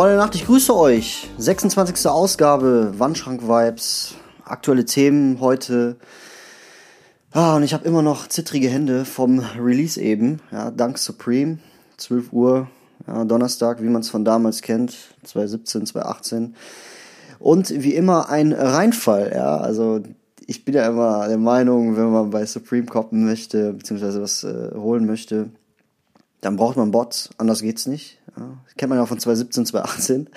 Freunde Nacht, ich grüße euch. 26. Ausgabe Wandschrank Vibes. Aktuelle Themen heute. Ah, und ich habe immer noch zittrige Hände vom Release eben. Ja, dank Supreme. 12 Uhr, ja, Donnerstag, wie man es von damals kennt. 2017, 2018. Und wie immer ein Reinfall, ja. Also ich bin ja immer der Meinung, wenn man bei Supreme koppen möchte, beziehungsweise was äh, holen möchte, dann braucht man Bots, anders geht's nicht. Ja, kennt man ja von 2017, 2018.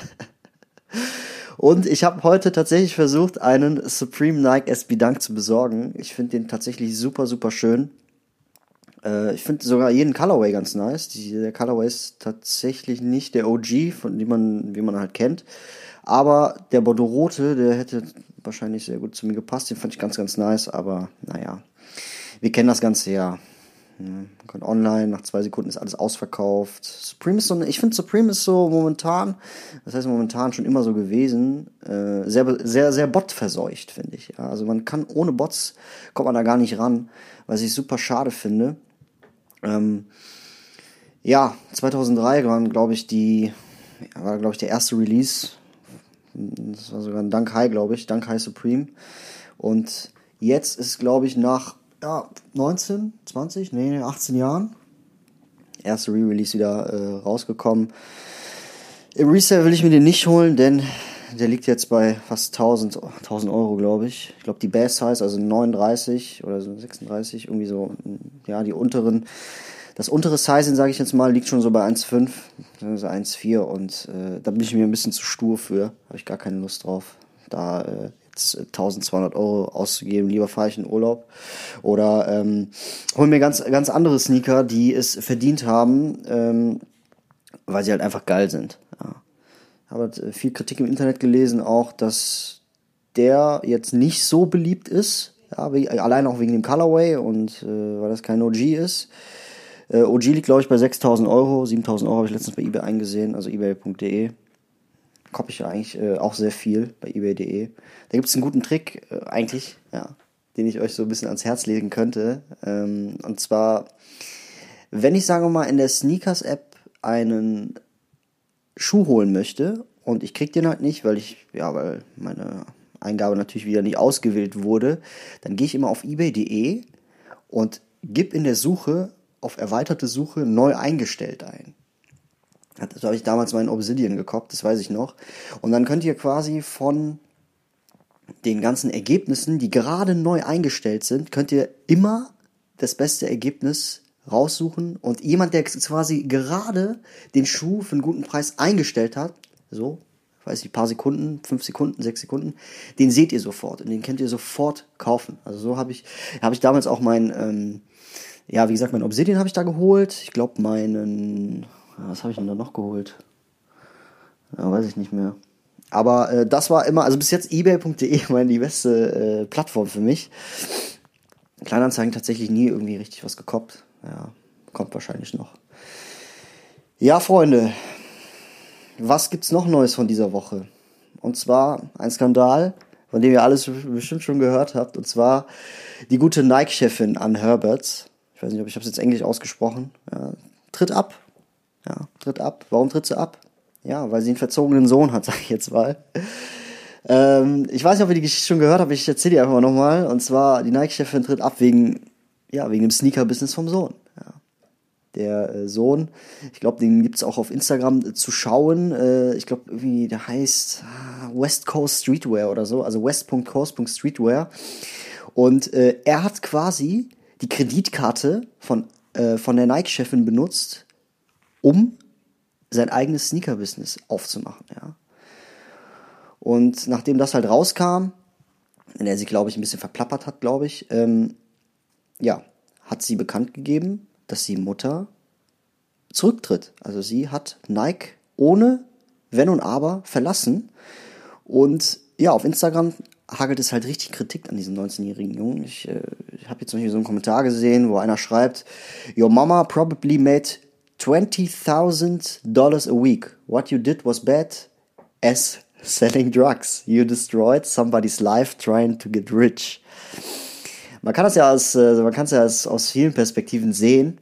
Und ich habe heute tatsächlich versucht, einen Supreme Nike SB Dunk zu besorgen. Ich finde den tatsächlich super, super schön. Äh, ich finde sogar jeden Colorway ganz nice. Die, der Colorway ist tatsächlich nicht der OG, von dem man, wie man halt kennt. Aber der Bordeaux Rote, der hätte wahrscheinlich sehr gut zu mir gepasst. Den fand ich ganz, ganz nice. Aber naja, wir kennen das Ganze ja. Kann online, nach zwei Sekunden ist alles ausverkauft. Supreme ist so, ich finde Supreme ist so momentan, das heißt momentan schon immer so gewesen, äh, sehr, sehr, sehr botverseucht, finde ich. Ja, also man kann ohne Bots, kommt man da gar nicht ran, was ich super schade finde. Ähm, ja, 2003 waren, glaube ich, die, war, glaube ich, der erste Release das war sogar ein Dank High, glaube ich. Dank High Supreme. Und jetzt ist, glaube ich, nach ja, 19, 20, nee, 18 Jahren erste Re-Release wieder äh, rausgekommen. Im Resale will ich mir den nicht holen, denn der liegt jetzt bei fast 1000, 1000 Euro, glaube ich. Ich glaube, die Bass Size, also 39 oder so 36, irgendwie so, ja, die unteren das untere Sizing, sage ich jetzt mal, liegt schon so bei 1,5, also 1,4 und äh, da bin ich mir ein bisschen zu stur für. Habe ich gar keine Lust drauf, da äh, 1200 Euro auszugeben. Lieber fahre ich in Urlaub oder ähm, hol mir ganz, ganz andere Sneaker, die es verdient haben, ähm, weil sie halt einfach geil sind. Ja. Habe halt viel Kritik im Internet gelesen, auch, dass der jetzt nicht so beliebt ist. Ja, allein auch wegen dem Colorway und äh, weil das kein OG ist. Äh, OG liegt, glaube ich, bei 6.000 Euro. 7.000 Euro habe ich letztens bei eBay eingesehen, also ebay.de. Koppe ich ja eigentlich äh, auch sehr viel bei ebay.de. Da gibt es einen guten Trick, äh, eigentlich, ja, den ich euch so ein bisschen ans Herz legen könnte. Ähm, und zwar, wenn ich, sagen wir mal, in der Sneakers-App einen Schuh holen möchte und ich krieg den halt nicht, weil ich, ja, weil meine Eingabe natürlich wieder nicht ausgewählt wurde, dann gehe ich immer auf ebay.de und gib in der Suche auf erweiterte Suche neu eingestellt ein. Das habe ich damals mal in Obsidian gekoppt, das weiß ich noch. Und dann könnt ihr quasi von den ganzen Ergebnissen, die gerade neu eingestellt sind, könnt ihr immer das beste Ergebnis raussuchen und jemand, der quasi gerade den Schuh für einen guten Preis eingestellt hat, so, weiß ich, paar Sekunden, fünf Sekunden, sechs Sekunden, den seht ihr sofort und den könnt ihr sofort kaufen. Also so habe ich, habe ich damals auch mein, ähm, ja, wie gesagt, mein Obsidian habe ich da geholt. Ich glaube, meinen. Was habe ich denn da noch geholt? Ja, weiß ich nicht mehr. Aber äh, das war immer, also bis jetzt ebay.de meine die beste äh, Plattform für mich. Kleinanzeigen tatsächlich nie irgendwie richtig was gekoppt. Ja, kommt wahrscheinlich noch. Ja, Freunde, was gibt's noch Neues von dieser Woche? Und zwar ein Skandal, von dem ihr alles bestimmt schon gehört habt. Und zwar die gute Nike-Chefin Ann Herberts weiß nicht, ob ich es jetzt englisch ausgesprochen, ja, tritt ab. Ja, tritt ab. Warum tritt sie ab? Ja, weil sie einen verzogenen Sohn hat, sag ich jetzt mal. Ähm, ich weiß nicht, ob ihr die Geschichte schon gehört habt, ich erzähle die einfach mal nochmal. Und zwar, die Nike-Chefin tritt ab wegen, ja, wegen dem Sneaker-Business vom Sohn. Ja. Der äh, Sohn, ich glaube, den gibt es auch auf Instagram äh, zu schauen. Äh, ich glaube, irgendwie, der heißt ah, West Coast Streetwear oder so, also west.coast.streetwear. Und äh, er hat quasi die Kreditkarte von, äh, von der Nike-Chefin benutzt, um sein eigenes Sneaker-Business aufzumachen, ja. Und nachdem das halt rauskam, in der sie, glaube ich, ein bisschen verplappert hat, glaube ich, ähm, ja, hat sie bekannt gegeben, dass die Mutter zurücktritt. Also sie hat Nike ohne Wenn und Aber verlassen. Und ja, auf Instagram hagelt es halt richtig Kritik an diesen 19-jährigen Jungen. Ich, äh, ich habe jetzt zum Beispiel so einen Kommentar gesehen, wo einer schreibt, Your mama probably made $20,000 a week. What you did was bad as selling drugs. You destroyed somebody's life trying to get rich. Man kann das ja aus, äh, man kann es ja aus, aus vielen Perspektiven sehen.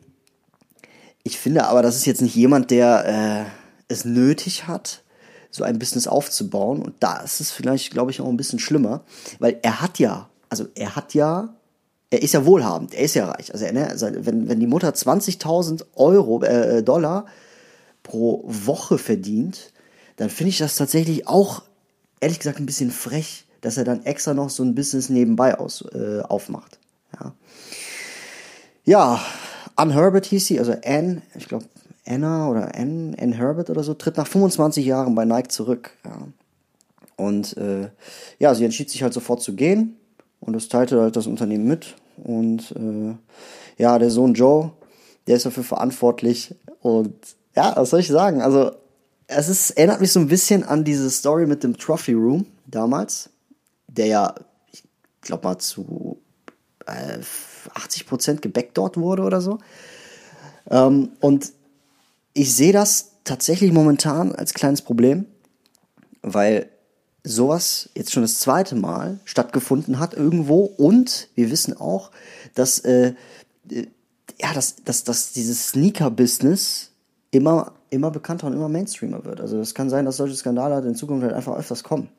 Ich finde aber, das ist jetzt nicht jemand, der äh, es nötig hat, so ein Business aufzubauen. Und da ist es vielleicht, glaube ich, auch ein bisschen schlimmer, weil er hat ja, also er hat ja, er ist ja wohlhabend, er ist ja reich. Also, ne, also wenn, wenn die Mutter 20.000 Euro, äh, Dollar pro Woche verdient, dann finde ich das tatsächlich auch, ehrlich gesagt, ein bisschen frech, dass er dann extra noch so ein Business nebenbei aus, äh, aufmacht. Ja. ja, Ann Herbert hieß sie, also Ann, ich glaube, Anna oder Ann, Ann Herbert oder so, tritt nach 25 Jahren bei Nike zurück. Ja. Und äh, ja, sie entschied sich halt sofort zu gehen und das teilte halt das Unternehmen mit. Und äh, ja, der Sohn Joe, der ist dafür verantwortlich. Und ja, was soll ich sagen? Also, es ist, erinnert mich so ein bisschen an diese Story mit dem Trophy Room damals, der ja, ich glaube mal, zu äh, 80% gebackdort wurde oder so. Ähm, und ich sehe das tatsächlich momentan als kleines Problem, weil sowas jetzt schon das zweite Mal stattgefunden hat irgendwo und wir wissen auch, dass äh, äh ja, dass, dass, dass dieses Sneaker-Business immer, immer bekannter und immer Mainstreamer wird. Also es kann sein, dass solche Skandale halt in Zukunft halt einfach öfters kommen.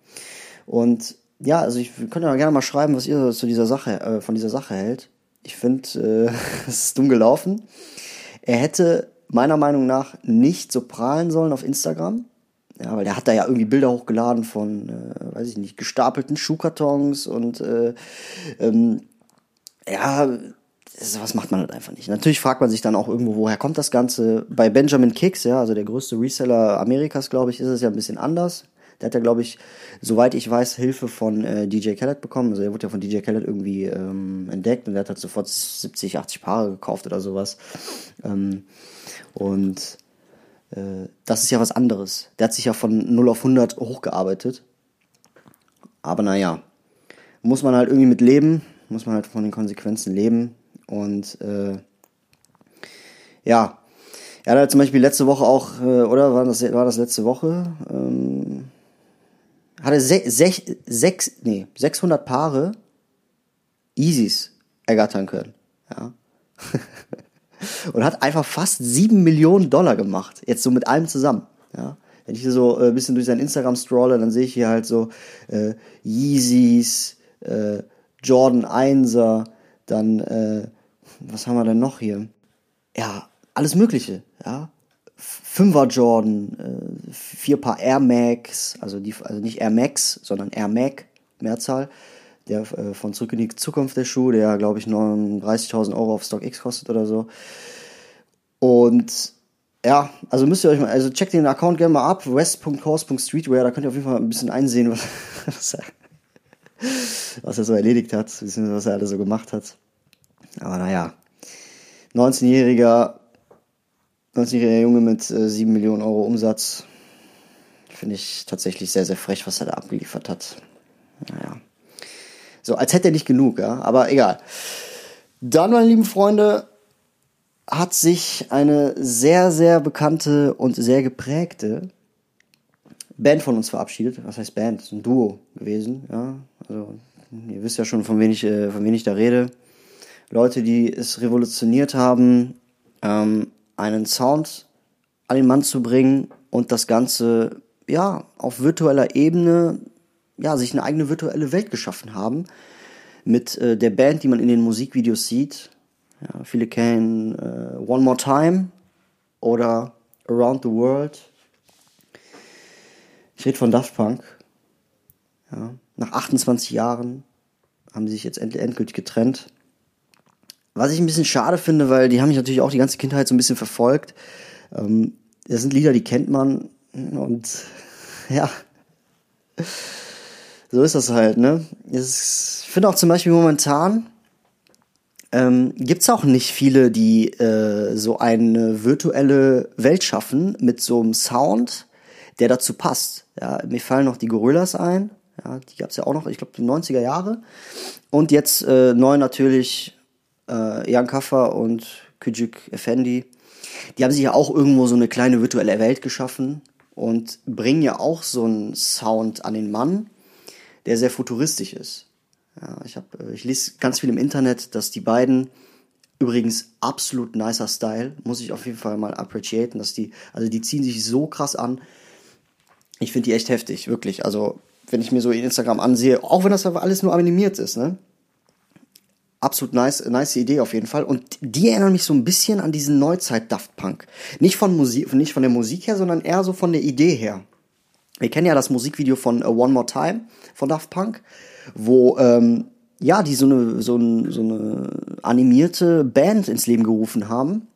Und ja, also ich könnte ja gerne mal schreiben, was ihr zu dieser Sache, äh, von dieser Sache hält. Ich finde, äh, es ist dumm gelaufen. Er hätte meiner Meinung nach nicht so prahlen sollen auf Instagram. Ja, weil der hat da ja irgendwie Bilder hochgeladen von, äh, weiß ich nicht, gestapelten Schuhkartons und äh, ähm, ja, was macht man halt einfach nicht. Natürlich fragt man sich dann auch irgendwo, woher kommt das Ganze. Bei Benjamin Kicks, ja, also der größte Reseller Amerikas, glaube ich, ist es ja ein bisschen anders. Der hat ja, glaube ich, soweit ich weiß, Hilfe von äh, DJ Khaled bekommen. Also er wurde ja von DJ Khaled irgendwie ähm, entdeckt und der hat halt sofort 70, 80 Paare gekauft oder sowas. Ähm, und das ist ja was anderes. Der hat sich ja von 0 auf 100 hochgearbeitet. Aber naja, muss man halt irgendwie mit leben, muss man halt von den Konsequenzen leben. Und äh, ja, er hat halt zum Beispiel letzte Woche auch, äh, oder war das, war das letzte Woche, ähm, hatte se sech, sechs, nee, 600 Paare Easys ergattern können. Ja. und hat einfach fast 7 Millionen Dollar gemacht. Jetzt so mit allem zusammen. Ja. Wenn ich hier so äh, ein bisschen durch sein Instagram scrolle, dann sehe ich hier halt so äh, Yeezys, äh, Jordan 1er, dann, äh, was haben wir denn noch hier? Ja, alles Mögliche, ja. Fünfer Jordan, äh, vier Paar Air Max, also, die, also nicht Air Max, sondern Air Mac, Mehrzahl der äh, von Zurück in die Zukunft der Schuh, der glaube ich 39.000 Euro auf StockX kostet oder so. Und ja, also müsst ihr euch mal, also checkt den Account gerne mal ab, west.course.streetwear, da könnt ihr auf jeden Fall ein bisschen einsehen, was, was, er, was er so erledigt hat, was er alles so gemacht hat. Aber naja, 19-jähriger 19-jähriger Junge mit äh, 7 Millionen Euro Umsatz, finde ich tatsächlich sehr, sehr frech, was er da abgeliefert hat. Naja. So, als hätte er nicht genug, ja, aber egal. Dann, meine lieben Freunde, hat sich eine sehr, sehr bekannte und sehr geprägte Band von uns verabschiedet. Was heißt Band? Das ist ein Duo gewesen, ja. Also, ihr wisst ja schon, von wen ich, äh, von wen ich da rede. Leute, die es revolutioniert haben, ähm, einen Sound an den Mann zu bringen und das Ganze, ja, auf virtueller Ebene ja, sich eine eigene virtuelle Welt geschaffen haben mit äh, der Band, die man in den Musikvideos sieht. Ja, viele kennen äh, One More Time oder Around the World. Ich rede von Daft Punk. Ja, nach 28 Jahren haben sie sich jetzt end endgültig getrennt. Was ich ein bisschen schade finde, weil die haben mich natürlich auch die ganze Kindheit so ein bisschen verfolgt. Ähm, das sind Lieder, die kennt man und ja, so ist das halt, ne? ich finde auch zum Beispiel momentan ähm, gibt es auch nicht viele, die äh, so eine virtuelle Welt schaffen mit so einem Sound, der dazu passt. Ja, mir fallen noch die Gorillas ein, Ja, die gab es ja auch noch, ich glaube, die 90er Jahre. Und jetzt äh, neu natürlich äh, Jan Kaffer und Küçük Effendi. Die haben sich ja auch irgendwo so eine kleine virtuelle Welt geschaffen und bringen ja auch so einen Sound an den Mann, der sehr futuristisch ist. Ja, ich, hab, äh, ich lese ganz viel im Internet, dass die beiden übrigens absolut nicer Style, muss ich auf jeden Fall mal appreciaten, dass die, also die ziehen sich so krass an. Ich finde die echt heftig, wirklich. Also, wenn ich mir so Instagram ansehe, auch wenn das alles nur animiert ist, ne? Absolut nice, nice Idee auf jeden Fall. Und die erinnern mich so ein bisschen an diesen Neuzeit Daft Punk. Nicht von Musik, nicht von der Musik her, sondern eher so von der Idee her. Wir kennen ja das Musikvideo von uh, One More Time von Daft Punk, wo ähm, ja die so eine so, ein, so eine animierte Band ins Leben gerufen haben.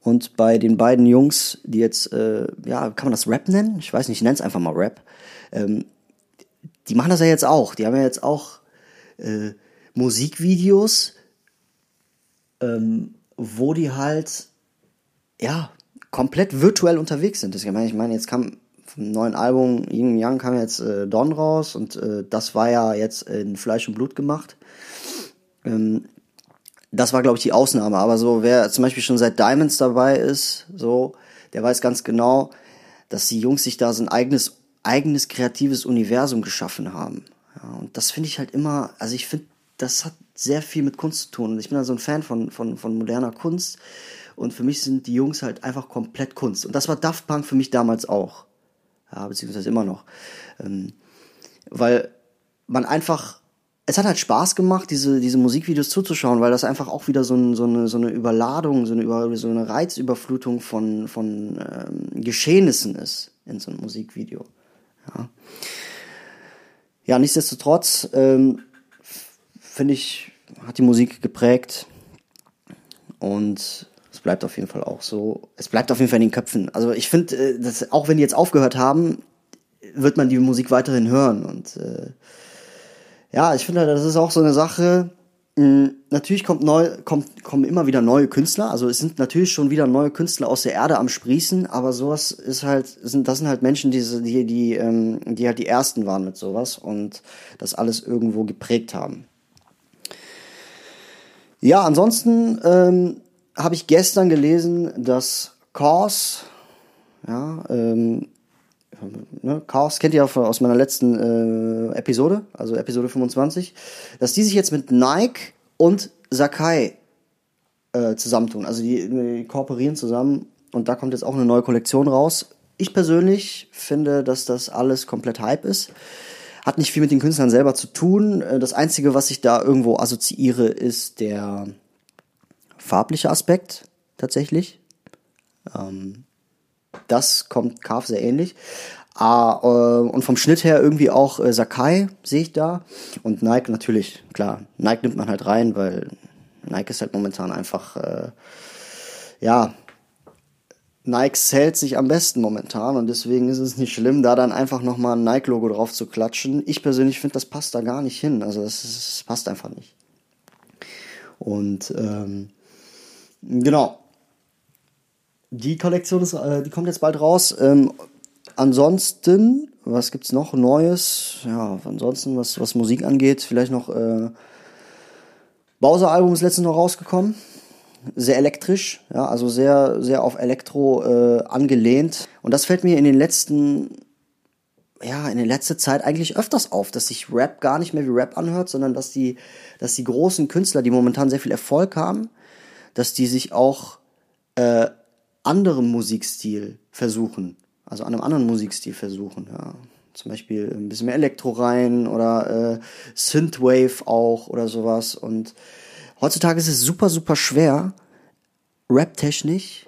Und bei den beiden Jungs, die jetzt, äh, ja, kann man das Rap nennen? Ich weiß nicht, ich nenne es einfach mal Rap. Ähm, die machen das ja jetzt auch. Die haben ja jetzt auch äh, Musikvideos, ähm, wo die halt, ja, komplett virtuell unterwegs sind. Das, ich meine, ich meine, jetzt kam vom neuen Album Yin Yang kam jetzt äh, Don raus und äh, das war ja jetzt in Fleisch und Blut gemacht. Ähm, das war, glaube ich, die Ausnahme. Aber so, wer zum Beispiel schon seit Diamonds dabei ist, so, der weiß ganz genau, dass die Jungs sich da so ein eigenes, eigenes kreatives Universum geschaffen haben. Ja, und das finde ich halt immer, also ich finde, das hat sehr viel mit Kunst zu tun. Und ich bin da so ein Fan von, von, von moderner Kunst. Und für mich sind die Jungs halt einfach komplett Kunst. Und das war Daft Punk für mich damals auch. Ja, beziehungsweise immer noch. Ähm, weil man einfach es hat halt Spaß gemacht, diese, diese Musikvideos zuzuschauen, weil das einfach auch wieder so, ein, so, eine, so eine Überladung, so eine, so eine Reizüberflutung von, von ähm, Geschehnissen ist in so einem Musikvideo. Ja, ja nichtsdestotrotz ähm, finde ich, hat die Musik geprägt und bleibt auf jeden Fall auch so. Es bleibt auf jeden Fall in den Köpfen. Also ich finde, äh, auch wenn die jetzt aufgehört haben, wird man die Musik weiterhin hören und äh, ja, ich finde, das ist auch so eine Sache. Hm, natürlich kommt neu, kommt, kommen immer wieder neue Künstler. Also es sind natürlich schon wieder neue Künstler aus der Erde am Sprießen, aber sowas ist halt, sind, das sind halt Menschen, die, die, die, ähm, die halt die ersten waren mit sowas und das alles irgendwo geprägt haben. Ja, ansonsten ähm, habe ich gestern gelesen, dass Cause, ja, ähm, ne, Chaos kennt ihr ja aus meiner letzten äh, Episode, also Episode 25, dass die sich jetzt mit Nike und Sakai äh, zusammentun. Also die, die kooperieren zusammen und da kommt jetzt auch eine neue Kollektion raus. Ich persönlich finde, dass das alles komplett Hype ist. Hat nicht viel mit den Künstlern selber zu tun. Äh, das Einzige, was ich da irgendwo assoziiere, ist der farbliche Aspekt tatsächlich. Ähm, das kommt Carve sehr ähnlich. Ah, äh, und vom Schnitt her irgendwie auch äh, Sakai sehe ich da. Und Nike natürlich, klar. Nike nimmt man halt rein, weil Nike ist halt momentan einfach, äh, ja, Nike zählt sich am besten momentan und deswegen ist es nicht schlimm, da dann einfach nochmal ein Nike-Logo drauf zu klatschen. Ich persönlich finde, das passt da gar nicht hin. Also das, das passt einfach nicht. Und ähm, genau, die Kollektion ist, äh, die kommt jetzt bald raus. Ähm, ansonsten, was gibt's noch Neues? Ja, ansonsten, was, was Musik angeht, vielleicht noch äh, Bowser-Album ist letztens noch rausgekommen. Sehr elektrisch, ja, also sehr, sehr auf Elektro äh, angelehnt. Und das fällt mir in den letzten, ja, in der letzten Zeit eigentlich öfters auf, dass sich Rap gar nicht mehr wie Rap anhört, sondern dass die, dass die großen Künstler, die momentan sehr viel Erfolg haben, dass die sich auch äh, anderem Musikstil versuchen. Also einem anderen Musikstil versuchen, ja. Zum Beispiel ein bisschen mehr Elektro rein oder äh, Synthwave auch oder sowas. Und heutzutage ist es super, super schwer, rap-technisch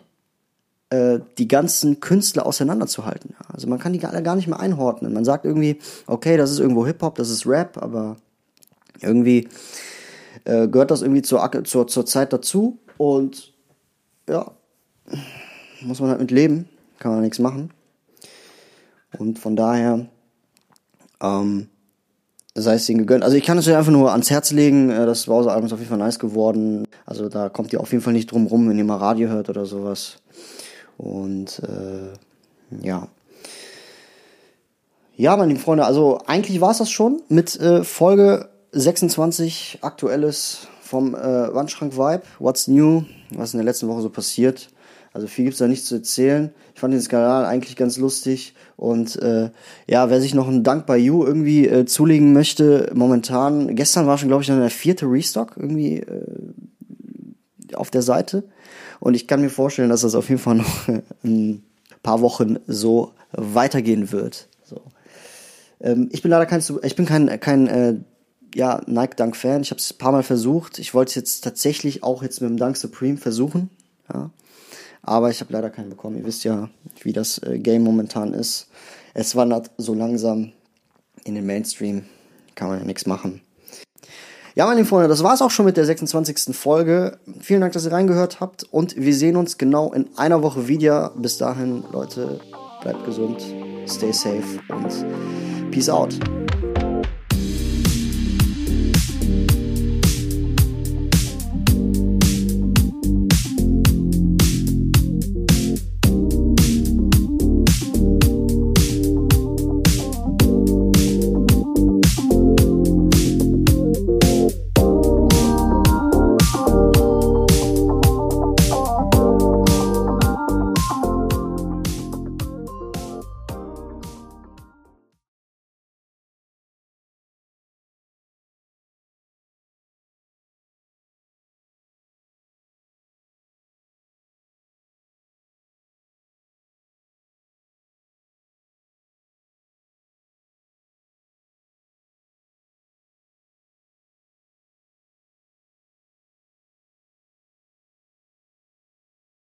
äh, die ganzen Künstler auseinanderzuhalten. Also man kann die alle gar nicht mehr einordnen. Man sagt irgendwie, okay, das ist irgendwo Hip-Hop, das ist Rap, aber irgendwie äh, gehört das irgendwie zur, zur, zur Zeit dazu. Und ja, muss man halt mit leben, kann man nichts machen. Und von daher, ähm, sei es ihnen gegönnt. Also ich kann es euch einfach nur ans Herz legen. Äh, das Bowser-Album ist auf jeden Fall nice geworden. Also da kommt ihr auf jeden Fall nicht drum rum, wenn ihr mal Radio hört oder sowas. Und äh, ja. Ja, meine lieben Freunde, also eigentlich war es das schon mit äh, Folge 26 aktuelles vom äh, Wandschrank Vibe. What's new? Was in der letzten Woche so passiert? Also viel gibt's da nicht zu erzählen. Ich fand den Skandal eigentlich ganz lustig. Und äh, ja, wer sich noch einen Dank bei You irgendwie äh, zulegen möchte, momentan, gestern war schon, glaube ich, dann der vierte Restock irgendwie äh, auf der Seite. Und ich kann mir vorstellen, dass das auf jeden Fall noch ein paar Wochen so weitergehen wird. So. Ähm, ich bin leider kein, ich bin kein, kein äh, ja, Nike Dunk Fan. Ich habe es ein paar Mal versucht. Ich wollte es jetzt tatsächlich auch jetzt mit dem Dunk Supreme versuchen. Ja. Aber ich habe leider keinen bekommen. Ihr wisst ja, wie das äh, Game momentan ist. Es wandert so langsam in den Mainstream. Kann man ja nichts machen. Ja, meine Freunde, das war's auch schon mit der 26. Folge. Vielen Dank, dass ihr reingehört habt und wir sehen uns genau in einer Woche wieder. Bis dahin, Leute, bleibt gesund, stay safe und peace out.